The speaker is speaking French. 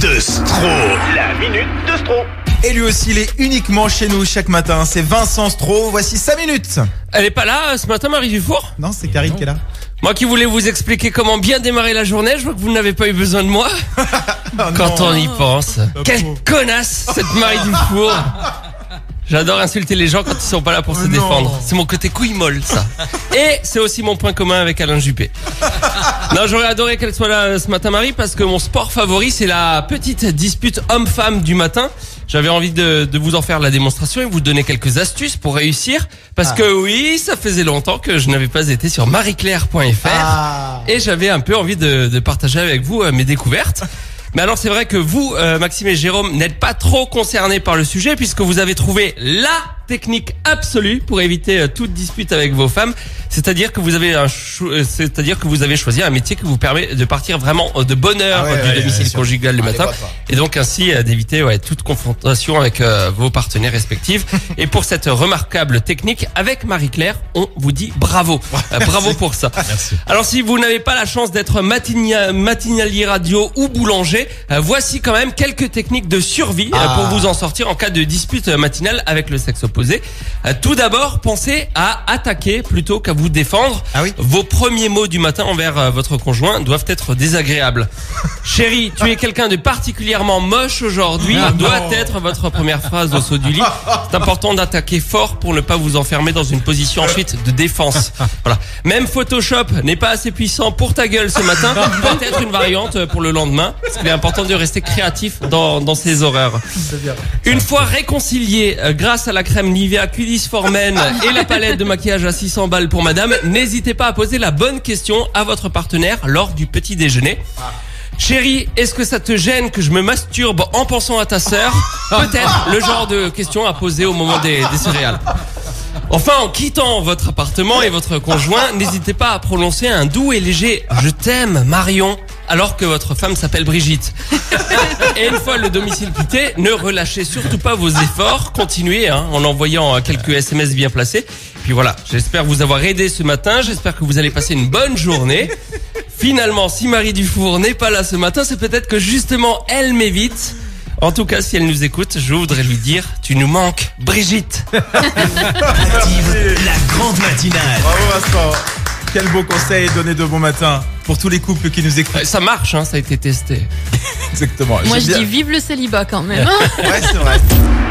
de Stro. La minute de Stro. Et lui aussi, il est uniquement chez nous chaque matin. C'est Vincent Stro. Voici 5 minutes. Elle est pas là euh, ce matin, Marie Dufour? Non, c'est Karine qui est là. Moi qui voulais vous expliquer comment bien démarrer la journée, je vois que vous n'avez pas eu besoin de moi. Oh Quand non. on y pense. Quelle connasse, cette Marie Dufour. J'adore insulter les gens quand ils sont pas là pour se Oh non. défendre. C'est mon côté couille molle, ça. Et c'est aussi mon point commun avec Alain Juppé. Non, j'aurais adoré qu'elle soit là euh, ce matin, Marie, parce que mon sport favori, c'est la petite dispute homme-femme du matin. J'avais envie de, de vous en faire la démonstration et vous donner quelques astuces pour réussir. Parce Ah. que oui, ça faisait longtemps que je n'avais pas été sur marieclaire.fr. Ah. Et j'avais un peu envie de, de partager avec vous euh, mes découvertes. Mais alors c'est vrai que vous, euh, Maxime et Jérôme, n'êtes pas trop concernés par le sujet puisque vous avez trouvé la technique absolue pour éviter euh, toute dispute avec vos femmes. C'est-à-dire que vous avez un, euh, c'est-à-dire que vous avez choisi un métier qui vous permet de partir vraiment euh, de bonne heure Ah ouais, du ouais, domicile ouais, conjugal le Ah, matin. Et donc ainsi d'éviter toute confrontation avec euh, vos partenaires respectifs. et pour cette remarquable technique, avec Marie-Claire, on vous dit bravo. Euh, bravo pour ça. Alors si vous n'avez pas la chance d'être matinia- matinalier radio ou boulanger, euh, voici quand même quelques techniques de survie Ah. pour vous en sortir en cas de dispute matinale avec le sexe opposé. Euh, tout d'abord, pensez à attaquer plutôt qu'à vous défendre. Ah oui. Vos premiers mots du matin envers euh, votre conjoint doivent être désagréables. Chérie, tu es quelqu'un de particulièrement moche aujourd'hui, Ah doit non. être votre première phrase au saut du lit. C'est important d'attaquer fort pour ne pas vous enfermer dans une position ensuite de défense. Voilà. Même Photoshop n'est pas assez puissant pour ta gueule ce matin. Peut-être une variante pour le lendemain. Qu'il est important de rester créatif dans, dans ces horreurs. Une fois réconcilié euh, grâce à la crème Nivea Culis Formen et la palette de maquillage à 600 balles pour madame, n'hésitez pas à poser la bonne question à votre partenaire lors du petit déjeuner. Chérie, est-ce que ça te gêne que je me masturbe en pensant à ta sœur? Peut-être le genre de question à poser au moment des, des céréales. Enfin, en quittant votre appartement et votre conjoint, n'hésitez pas à prononcer un doux et léger « Je t'aime, Marion » alors que votre femme s'appelle Brigitte. Et une fois le domicile quitté, ne relâchez surtout pas vos efforts. Continuez hein, en envoyant euh, quelques SMS bien placés. Puis voilà, j'espère vous avoir aidé ce matin. J'espère que vous allez passer une bonne journée. Finalement, si Marie Dufour n'est pas là ce matin, c'est peut-être que justement elle m'évite. En tout cas, si elle nous écoute, je voudrais lui dire, tu nous manques, Brigitte. Active la grande matinale. Bravo Vincent. Quel beau conseil donné de bon matin pour tous les couples qui nous écoutent. Euh, Ça marche, hein, ça a été testé. Exactement. Moi je bien. dis vive le célibat quand même. Ouais, c'est vrai.